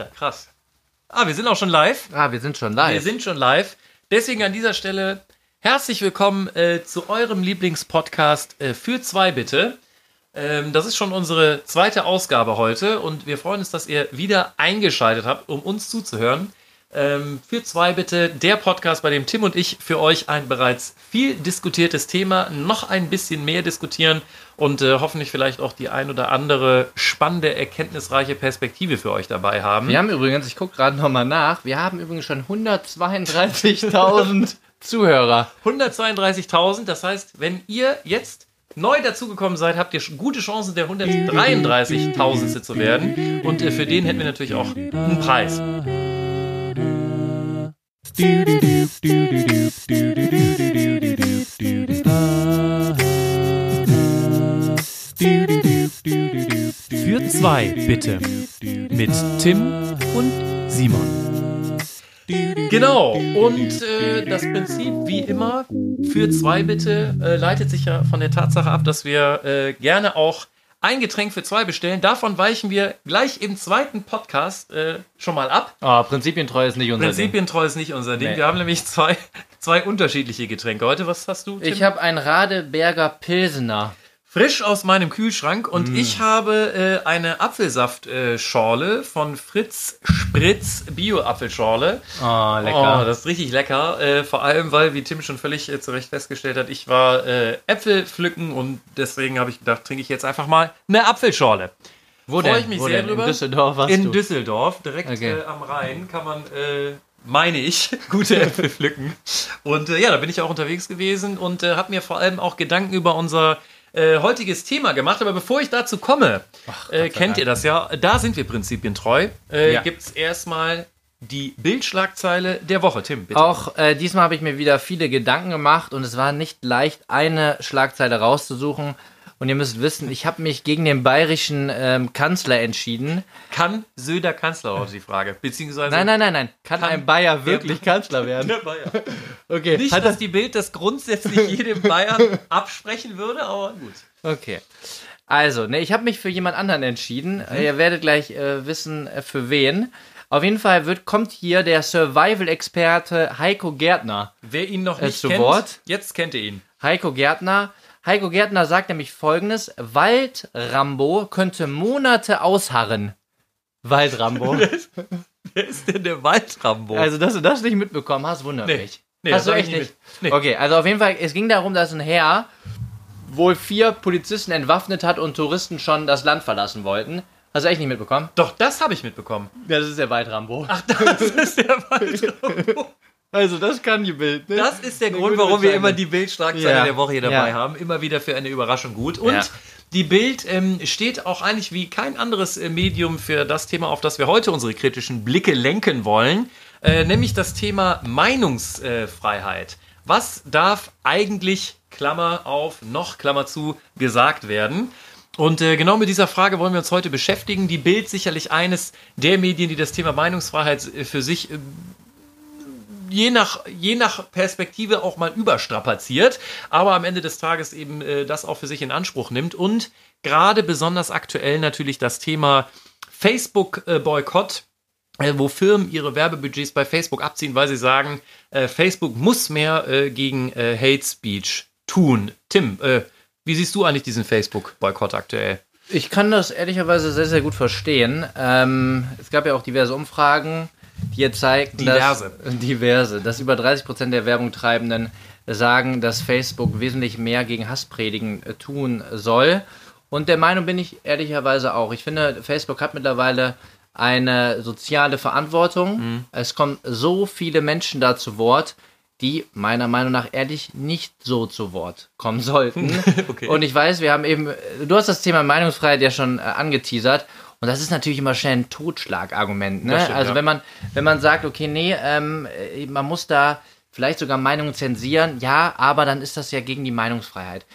Ja, krass. Ah, wir sind auch schon live. Ah, wir sind schon live. Wir sind schon live. Deswegen an dieser Stelle herzlich willkommen äh, zu eurem Lieblingspodcast äh, für zwei bitte. Ähm, das ist schon unsere zweite Ausgabe heute und wir freuen uns, dass ihr wieder eingeschaltet habt, um uns zuzuhören. Ähm, für zwei bitte der Podcast, bei dem Tim und ich für euch ein bereits viel diskutiertes Thema noch ein bisschen mehr diskutieren und äh, hoffentlich vielleicht auch die ein oder andere spannende, erkenntnisreiche Perspektive für euch dabei haben. Wir haben übrigens, ich gucke gerade nochmal nach, wir haben übrigens schon 132.000 Zuhörer. 132.000, das heißt, wenn ihr jetzt neu dazugekommen seid, habt ihr gute Chancen, der 133.000. zu werden. Und äh, für den hätten wir natürlich auch einen Preis. Für zwei bitte. Mit Tim und Simon. Genau, und äh, das Prinzip, wie immer, für zwei bitte, äh, leitet sich ja von der Tatsache ab, dass wir äh, gerne auch ein Getränk für zwei bestellen. Davon weichen wir gleich im zweiten Podcast äh, schon mal ab. Oh, Prinzipientreu ist nicht unser Prinzipientreu ist nicht unser Ding. Nee. Wir haben nämlich zwei, zwei unterschiedliche Getränke heute. Was hast du? Ding. Ich habe einen Radeberger Pilsener. Frisch aus meinem Kühlschrank und Mm. ich habe äh, eine Apfelsaftschorle von Fritz Spritz Bio-Apfelschorle. Oh, lecker. Oh, das ist richtig lecker. Äh, vor allem, weil, wie Tim schon völlig äh, zu Recht festgestellt hat, ich war äh, Äpfel pflücken und deswegen habe ich gedacht, trinke ich jetzt einfach mal eine Apfelschorle. Wo Freu denn? ich mich Wo sehr denn? drüber. In Düsseldorf warst In du. Düsseldorf, direkt Okay. äh, am Rhein, kann man, meine ich, gute Äpfel pflücken. Und äh, ja, da bin ich auch unterwegs gewesen und äh, habe mir vor allem auch Gedanken über unser äh, heutiges Thema gemacht. Aber bevor ich dazu komme, äh, kennt ihr das ja, da sind wir prinzipientreu. Äh, Ja. Gibt es erstmal die Bildschlagzeile der Woche. Tim, bitte. Auch äh, diesmal habe ich mir wieder viele Gedanken gemacht und es war nicht leicht, eine Schlagzeile rauszusuchen. Und ihr müsst wissen, ich habe mich gegen den bayerischen ähm, Kanzler entschieden. Kann Söder Kanzler aus die Frage? Beziehungsweise. Nein, nein, nein, nein. Kann, Kann ein Bayer wirklich Kanzler werden? Der Bayer. Okay. Nicht, Hat dass das, die Bild das grundsätzlich jedem Bayern absprechen würde, aber gut. okay. Also, ne, ich habe mich für jemand anderen entschieden. Mhm. Ihr werdet gleich äh, wissen, äh, für wen. Auf jeden Fall wird, kommt hier der Survival-Experte Heiko Gärtner. Wer ihn noch Äh, nicht zu kennt, Wort? jetzt kennt ihr ihn. Heiko Gärtner. Heiko Gärtner sagt nämlich folgendes: Waldrambo könnte Monate ausharren. Waldrambo. Wer ist denn der Waldrambo? also, dass du das nicht mitbekommen hast, wundert Nee. mich. Nee, hast das du hab ich echt nicht nee. Okay, also auf jeden Fall, es ging darum, dass ein Herr wohl vier Polizisten entwaffnet hat und Touristen schon das Land verlassen wollten. Hast du echt nicht mitbekommen? Doch, das habe ich mitbekommen. Ja, das ist der Waldrambo. Ach, das ist der Waldrambo. Also, das kann die Bild, ne? Das ist der Eine Grund, warum wir immer die Bildschlagzeile Ja. der Woche hier dabei Ja. haben. Immer wieder für eine Überraschung gut. Und Ja. die Bild ähm, steht auch eigentlich wie kein anderes äh, Medium für das Thema, auf das wir heute unsere kritischen Blicke lenken wollen, äh, nämlich das Thema Meinungsfreiheit. Was darf eigentlich, Klammer auf, noch Klammer zu, gesagt werden? Und äh, genau mit dieser Frage wollen wir uns heute beschäftigen. Die Bild sicherlich eines der Medien, die das Thema Meinungsfreiheit äh, für sich äh, je nach, je nach Perspektive auch mal überstrapaziert, aber am Ende des Tages eben äh, das auch für sich in Anspruch nimmt. Und gerade besonders aktuell natürlich das Thema Facebook-Boykott. Äh, wo Firmen ihre Werbebudgets bei Facebook abziehen, weil sie sagen, äh, Facebook muss mehr äh, gegen äh, Hate Speech tun. Tim, äh, wie siehst du eigentlich diesen Facebook-Boykott aktuell? Ich kann das ehrlicherweise sehr, sehr gut verstehen. Ähm, es gab ja auch diverse Umfragen, die jetzt zeigten, Diverse. dass diverse, dass über 30 Prozent der Werbungtreibenden sagen, dass Facebook wesentlich mehr gegen Hasspredigen äh, tun soll. Und der Meinung bin ich ehrlicherweise auch. Ich finde, Facebook hat mittlerweile eine soziale Verantwortung. Es kommen so viele Menschen da zu Wort, die meiner Meinung nach ehrlich nicht so zu Wort kommen sollten. Okay. Und ich weiß, wir haben eben, du hast das Thema Meinungsfreiheit ja schon äh, angeteasert. Und das ist natürlich immer schnell ein Totschlagargument. Ne? Stimmt, also ja. wenn man, wenn man sagt, okay, nee, ähm, äh, man muss da vielleicht sogar Meinungen zensieren, ja, aber dann ist das ja gegen die Meinungsfreiheit.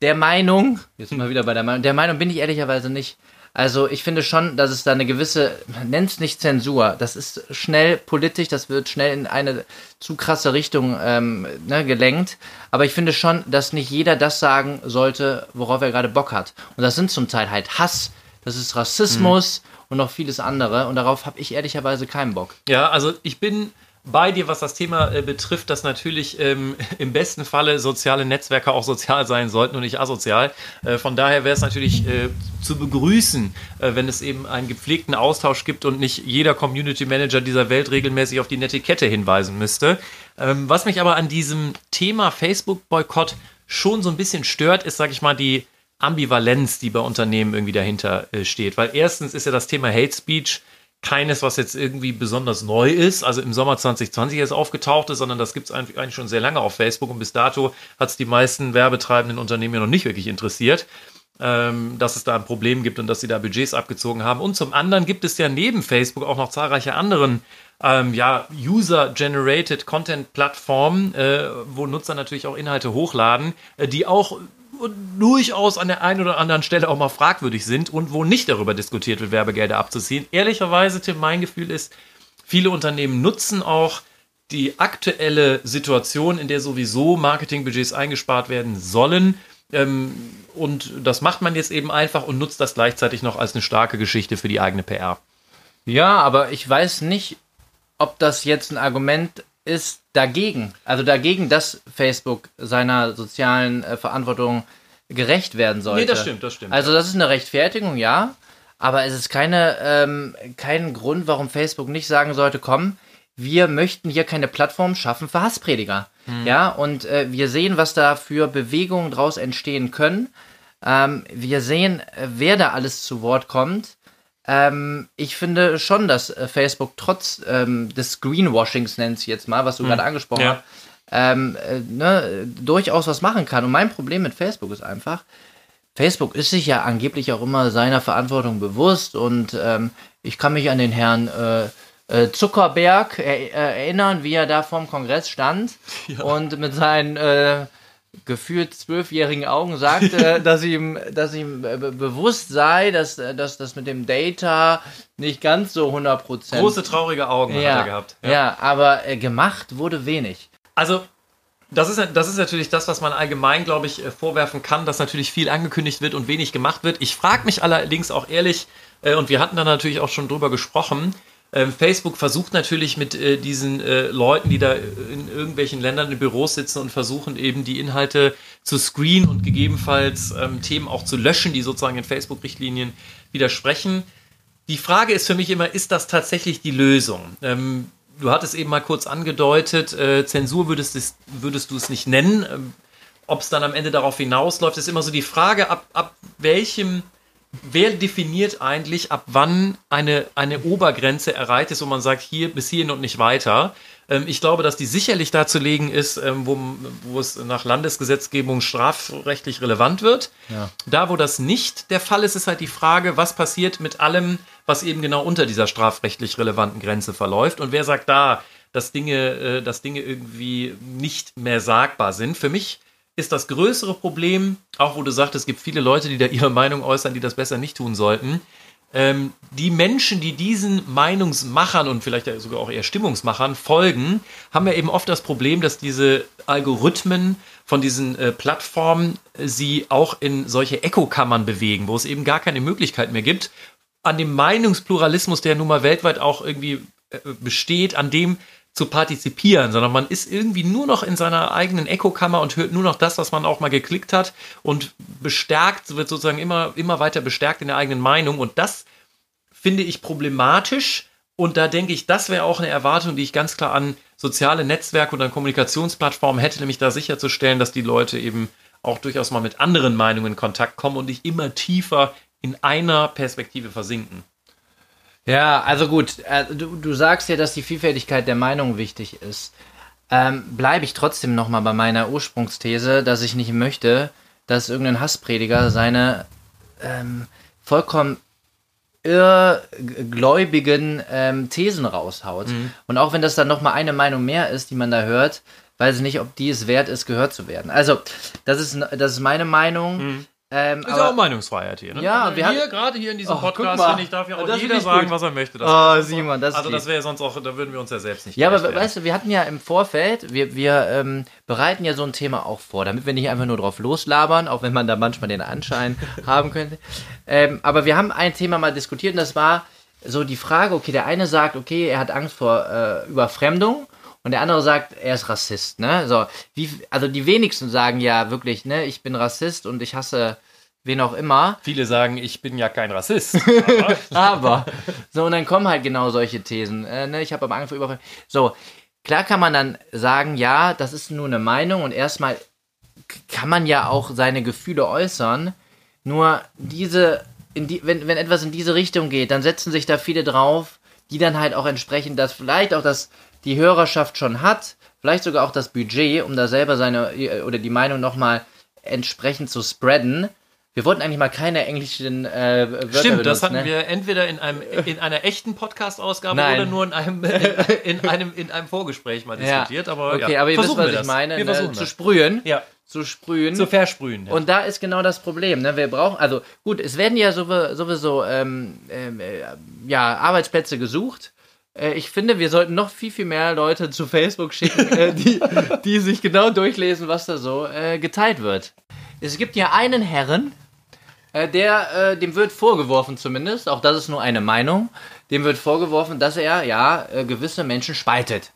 Der Meinung, jetzt sind wir wieder bei der Meinung, der Meinung bin ich ehrlicherweise nicht. Also ich finde schon, dass es da eine gewisse, nennt es nicht Zensur, das ist schnell politisch, das wird schnell in eine zu krasse Richtung ähm, ne, gelenkt. Aber ich finde schon, dass nicht jeder das sagen sollte, worauf er gerade Bock hat. Und das sind zum Teil halt Hass. Das ist Rassismus und noch vieles andere. Und darauf habe ich ehrlicherweise keinen Bock. Ja, also ich bin bei dir, was das Thema äh, betrifft, dass natürlich ähm, im besten Falle soziale Netzwerke auch sozial sein sollten und nicht asozial. Äh, von daher wäre es natürlich äh, zu begrüßen, äh, wenn es eben einen gepflegten Austausch gibt und nicht jeder Community Manager dieser Welt regelmäßig auf die Netiquette hinweisen müsste. Ähm, was mich aber an diesem Thema Facebook-Boykott schon so ein bisschen stört, ist, sag ich mal, die Ambivalenz, die bei Unternehmen irgendwie dahinter äh, steht. Weil erstens ist ja das Thema Hate Speech keines, was jetzt irgendwie besonders neu ist, also im Sommer 2020 jetzt aufgetaucht ist, sondern das gibt es eigentlich schon sehr lange auf Facebook und bis dato hat es die meisten werbetreibenden Unternehmen ja noch nicht wirklich interessiert, ähm, dass es da ein Problem gibt und dass sie da Budgets abgezogen haben. Und zum anderen gibt es ja neben Facebook auch noch zahlreiche anderen ähm, ja, User-Generated Content-Plattformen, äh, wo Nutzer natürlich auch Inhalte hochladen, äh, die auch durchaus an der einen oder anderen Stelle auch mal fragwürdig sind und wo nicht darüber diskutiert wird, Werbegelder abzuziehen. Ehrlicherweise, Tim, mein Gefühl ist, viele Unternehmen nutzen auch die aktuelle Situation, in der sowieso Marketingbudgets eingespart werden sollen. Ähm, und das macht man jetzt eben einfach und nutzt das gleichzeitig noch als eine starke Geschichte für die eigene PR. Ja, aber ich weiß nicht, ob das jetzt ein Argument ist dagegen. Also dagegen, dass Facebook seiner sozialen äh, Verantwortung gerecht werden sollte. Nee, das stimmt, das stimmt. Also das ist eine Rechtfertigung, ja. Aber es ist keine, ähm, kein Grund, warum Facebook nicht sagen sollte, komm, wir möchten hier keine Plattform schaffen für Hassprediger. Hm. Ja, und äh, wir sehen, was da für Bewegungen draus entstehen können. Ähm, wir sehen, äh, wer da alles zu Wort kommt. Ähm, ich finde schon, dass äh, Facebook trotz ähm, des Greenwashings, nennt es jetzt mal, was du hm. gerade angesprochen ja. hast, ähm, äh, ne, durchaus was machen kann. Und mein Problem mit Facebook ist einfach, Facebook ist sich ja angeblich auch immer seiner Verantwortung bewusst und ähm, ich kann mich an den Herrn äh, äh, Zuckerberg er, erinnern, wie er da vorm Kongress stand ja. und mit seinen äh, gefühlt zwölfjährigen Augen sagte, dass ihm, dass ihm bewusst sei, dass, dass das mit dem Data nicht ganz so 100%. Große traurige Augen ja, hat er gehabt. Ja, ja aber äh, gemacht wurde wenig. Also, das ist, das ist natürlich das, was man allgemein, glaube ich, äh, vorwerfen kann, dass natürlich viel angekündigt wird und wenig gemacht wird. Ich frage mich allerdings auch ehrlich, äh, und wir hatten da natürlich auch schon drüber gesprochen, Facebook versucht natürlich mit äh, diesen äh, Leuten, die da in irgendwelchen Ländern in Büros sitzen und versuchen eben die Inhalte zu screenen und gegebenenfalls ähm, Themen auch zu löschen, die sozusagen in Facebook-Richtlinien widersprechen. Die Frage ist für mich immer, ist das tatsächlich die Lösung? Ähm, du hattest eben mal kurz angedeutet, äh, Zensur würdest, es, würdest du es nicht nennen. Ähm, Ob es dann am Ende darauf hinausläuft, ist immer so die Frage, ab, ab welchem wer definiert eigentlich, ab wann eine, eine Obergrenze erreicht ist, wo man sagt, hier bis hierhin und nicht weiter? Ähm, ich glaube, dass die sicherlich darzulegen ist, ähm, wo, wo es nach Landesgesetzgebung strafrechtlich relevant wird. Ja. Da, wo das nicht der Fall ist, ist halt die Frage, was passiert mit allem, was eben genau unter dieser strafrechtlich relevanten Grenze verläuft. Und wer sagt da, dass Dinge, äh, dass Dinge irgendwie nicht mehr sagbar sind? Für mich ist das größere Problem, auch wo du sagst, es gibt viele Leute, die da ihre Meinung äußern, die das besser nicht tun sollten. Ähm, die Menschen, die diesen Meinungsmachern und vielleicht sogar auch eher Stimmungsmachern folgen, haben ja eben oft das Problem, dass diese Algorithmen von diesen äh, Plattformen äh, sie auch in solche Echokammern bewegen, wo es eben gar keine Möglichkeit mehr gibt, an dem Meinungspluralismus, der nun mal weltweit auch irgendwie äh, besteht, an dem zu partizipieren, sondern man ist irgendwie nur noch in seiner eigenen Echokammer und hört nur noch das, was man auch mal geklickt hat und bestärkt, wird sozusagen immer, immer weiter bestärkt in der eigenen Meinung und das finde ich problematisch und da denke ich, das wäre auch eine Erwartung, die ich ganz klar an soziale Netzwerke und an Kommunikationsplattformen hätte, nämlich da sicherzustellen, dass die Leute eben auch durchaus mal mit anderen Meinungen in Kontakt kommen und nicht immer tiefer in einer Perspektive versinken. Ja, also gut, äh, du, du sagst ja, dass die Vielfältigkeit der Meinung wichtig ist. Ähm, Bleibe ich trotzdem nochmal bei meiner Ursprungsthese, dass ich nicht möchte, dass irgendein Hassprediger seine ähm, vollkommen irrgläubigen ähm, Thesen raushaut. Mhm. Und auch wenn das dann nochmal eine Meinung mehr ist, die man da hört, weiß ich nicht, ob die es wert ist, gehört zu werden. Also, das ist, das ist meine Meinung. Mhm. Ähm, Ist ja auch Meinungsfreiheit hier, ne? Ja, Also wir hier, hatten- gerade hier in diesem Oh, Podcast, finde ich, darf ja auch jeder sagen, gut. was er möchte. Das Oh, Simon, das ist Also das wäre ja sonst auch, da würden wir uns ja selbst nicht Ja, aber werden. weißt du, wir hatten ja im Vorfeld, wir, wir ähm, bereiten ja so ein Thema auch vor, damit wir nicht einfach nur drauf loslabern, auch wenn man da manchmal den Anschein haben könnte. Ähm, aber wir haben ein Thema mal diskutiert und das war so die Frage, okay, der eine sagt, okay, er hat Angst vor äh, Überfremdung und der andere sagt, er ist Rassist, ne? So, wie, also die wenigsten sagen ja wirklich, ne, ich bin Rassist und ich hasse wen auch immer. Viele sagen, ich bin ja kein Rassist. Aber, so, und dann kommen halt genau solche Thesen. Äh, ne, ich habe aber Angst vor Überfall. So, klar kann man dann sagen, ja, das ist nur eine Meinung und erstmal kann man ja auch seine Gefühle äußern. Nur diese, in die, wenn, wenn etwas in diese Richtung geht, dann setzen sich da viele drauf, die dann halt auch entsprechend das vielleicht auch das die Hörerschaft schon hat, vielleicht sogar auch das Budget, um da selber seine äh, oder die Meinung nochmal entsprechend zu spreaden. Wir wollten eigentlich mal keine englischen äh, Wörter Stimmt, das benutzen, hatten ne? wir entweder in einem in einer echten Podcast-Ausgabe oder nur in einem in einem in einem Vorgespräch mal Ja. diskutiert. Aber okay, ja, aber ihr wisst, versuchen was wir ich das. meine, Wir ne? versuchen zu das. sprühen. Ja, Zu sprühen. zu versprühen. Ja. Und da ist genau das Problem. Ne? Wir brauchen, also gut, es werden ja sowie- sowieso ähm, ähm, äh, ja, Arbeitsplätze gesucht. Äh, ich finde, wir sollten noch viel, viel mehr Leute zu Facebook schicken, äh, die, die sich genau durchlesen, was da so äh, geteilt wird. Es gibt ja einen Herren, äh, der, äh, dem wird vorgeworfen zumindest, auch das ist nur eine Meinung, dem wird vorgeworfen, dass er ja äh, gewisse Menschen spaltet.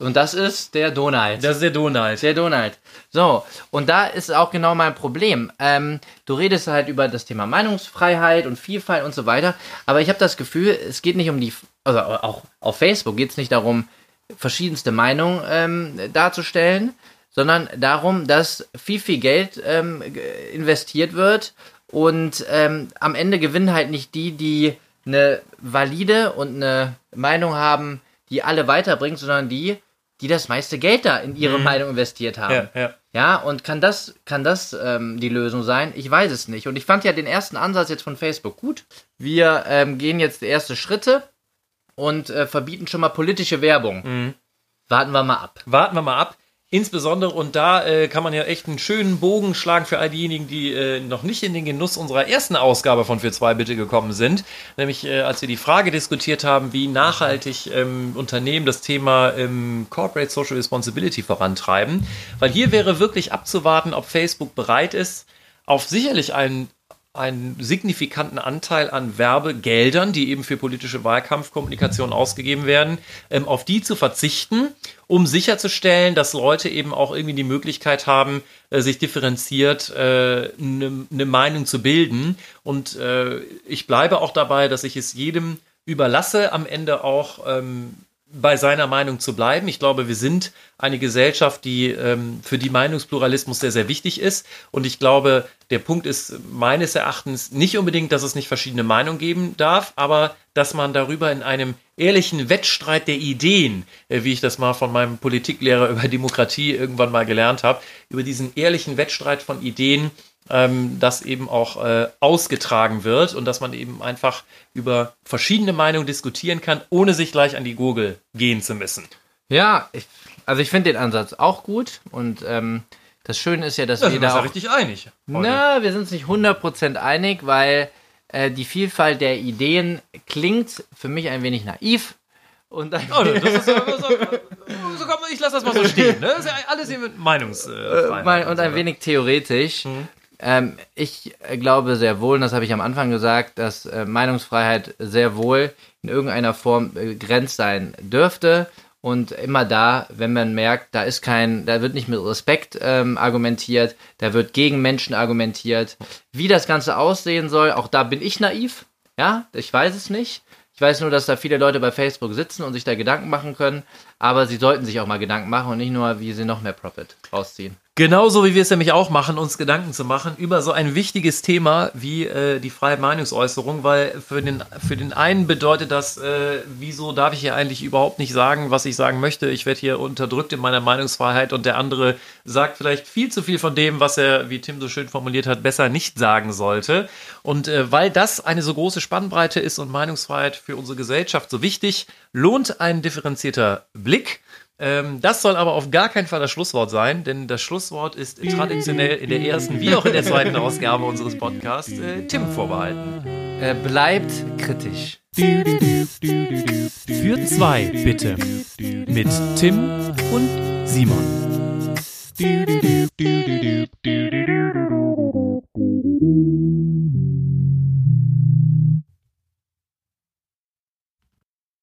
Und das ist der Donald. das ist der Donald. Der Donald. So, und da ist auch genau mein Problem. Ähm, du redest halt über das Thema Meinungsfreiheit und Vielfalt und so weiter, aber ich habe das Gefühl, es geht nicht um die, also auch auf Facebook geht es nicht darum, verschiedenste Meinungen ähm, darzustellen, sondern darum, dass viel, viel Geld ähm, investiert wird und ähm, am Ende gewinnen halt nicht die, die eine valide und eine Meinung haben, die alle weiterbringt, sondern die, die das meiste Geld da in ihre Meinung investiert haben. Ja, ja. Ja, und kann das, kann das ähm, die Lösung sein? Ich weiß es nicht. Und ich fand ja den ersten Ansatz jetzt von Facebook gut. Wir ähm, gehen jetzt erste Schritte und äh, verbieten schon mal politische Werbung. Warten wir mal ab. Warten wir mal ab. Insbesondere, und da äh, kann man ja echt einen schönen Bogen schlagen für all diejenigen, die äh, noch nicht in den Genuss unserer ersten Ausgabe von Für zwei Bitte gekommen sind. Nämlich, äh, als wir die Frage diskutiert haben, wie nachhaltig ähm, Unternehmen das Thema ähm, Corporate Social Responsibility vorantreiben. Weil hier wäre wirklich abzuwarten, ob Facebook bereit ist, auf sicherlich einen einen signifikanten Anteil an Werbegeldern, die eben für politische Wahlkampfkommunikation ausgegeben werden, ähm, auf die zu verzichten, um sicherzustellen, dass Leute eben auch irgendwie die Möglichkeit haben, äh, sich differenziert eine ne ne Meinung zu bilden. Und äh, ich bleibe auch dabei, dass ich es jedem überlasse, am Ende auch ähm, bei seiner Meinung zu bleiben. Ich glaube, wir sind eine Gesellschaft, die ähm, für die Meinungspluralismus sehr, sehr wichtig ist. Und ich glaube, der Punkt ist meines Erachtens nicht unbedingt, dass es nicht verschiedene Meinungen geben darf, aber dass man darüber in einem ehrlichen Wettstreit der Ideen, äh, wie ich das mal von meinem Politiklehrer über Demokratie irgendwann mal gelernt habe, über diesen ehrlichen Wettstreit von Ideen ähm, das eben auch äh, ausgetragen wird und dass man eben einfach über verschiedene Meinungen diskutieren kann, ohne sich gleich an die Gurgel gehen zu müssen. Ja, ich, also ich finde den Ansatz auch gut und ähm, das Schöne ist ja, dass Da wir sind wir uns da auch richtig einig. heute. Na, wir sind uns nicht 100% einig, weil äh, die Vielfalt der Ideen klingt für mich ein wenig naiv. Und ein Oh, das ist, so, so, komm, ich lasse das mal so stehen. Ne? Das ist ja alles mit Meinungsfreiheit. Äh, mal- und ein wenig theoretisch. Ähm, ich äh, glaube sehr wohl, und das habe ich am Anfang gesagt, dass äh, Meinungsfreiheit sehr wohl in irgendeiner Form begrenzt sein dürfte. Und immer da, wenn man merkt, da ist kein, da wird nicht mit Respekt ähm, argumentiert, da wird gegen Menschen argumentiert. Wie das Ganze aussehen soll, auch da bin ich naiv. Ja, ich weiß es nicht. Ich weiß nur, dass da viele Leute bei Facebook sitzen und sich da Gedanken machen können, aber sie sollten sich auch mal Gedanken machen und nicht nur, wie sie noch mehr Profit rausziehen. Genauso wie wir es nämlich auch machen, uns Gedanken zu machen über so ein wichtiges Thema wie äh, die freie Meinungsäußerung, weil für den, für den einen bedeutet das, äh, wieso darf ich hier eigentlich überhaupt nicht sagen, was ich sagen möchte? Ich werde hier unterdrückt in meiner Meinungsfreiheit und der andere sagt vielleicht viel zu viel von dem, was er, wie Tim so schön formuliert hat, besser nicht sagen sollte. Und äh, weil das eine so große Spannbreite ist und Meinungsfreiheit für unsere Gesellschaft so wichtig, lohnt ein differenzierter Blick. Ähm, das soll aber auf gar keinen Fall das Schlusswort sein, denn das Schlusswort ist traditionell in der ersten wie auch in der zweiten Ausgabe unseres Podcasts äh, Tim vorbehalten. Äh, bleibt kritisch. Für zwei bitte. Mit Tim und Simon.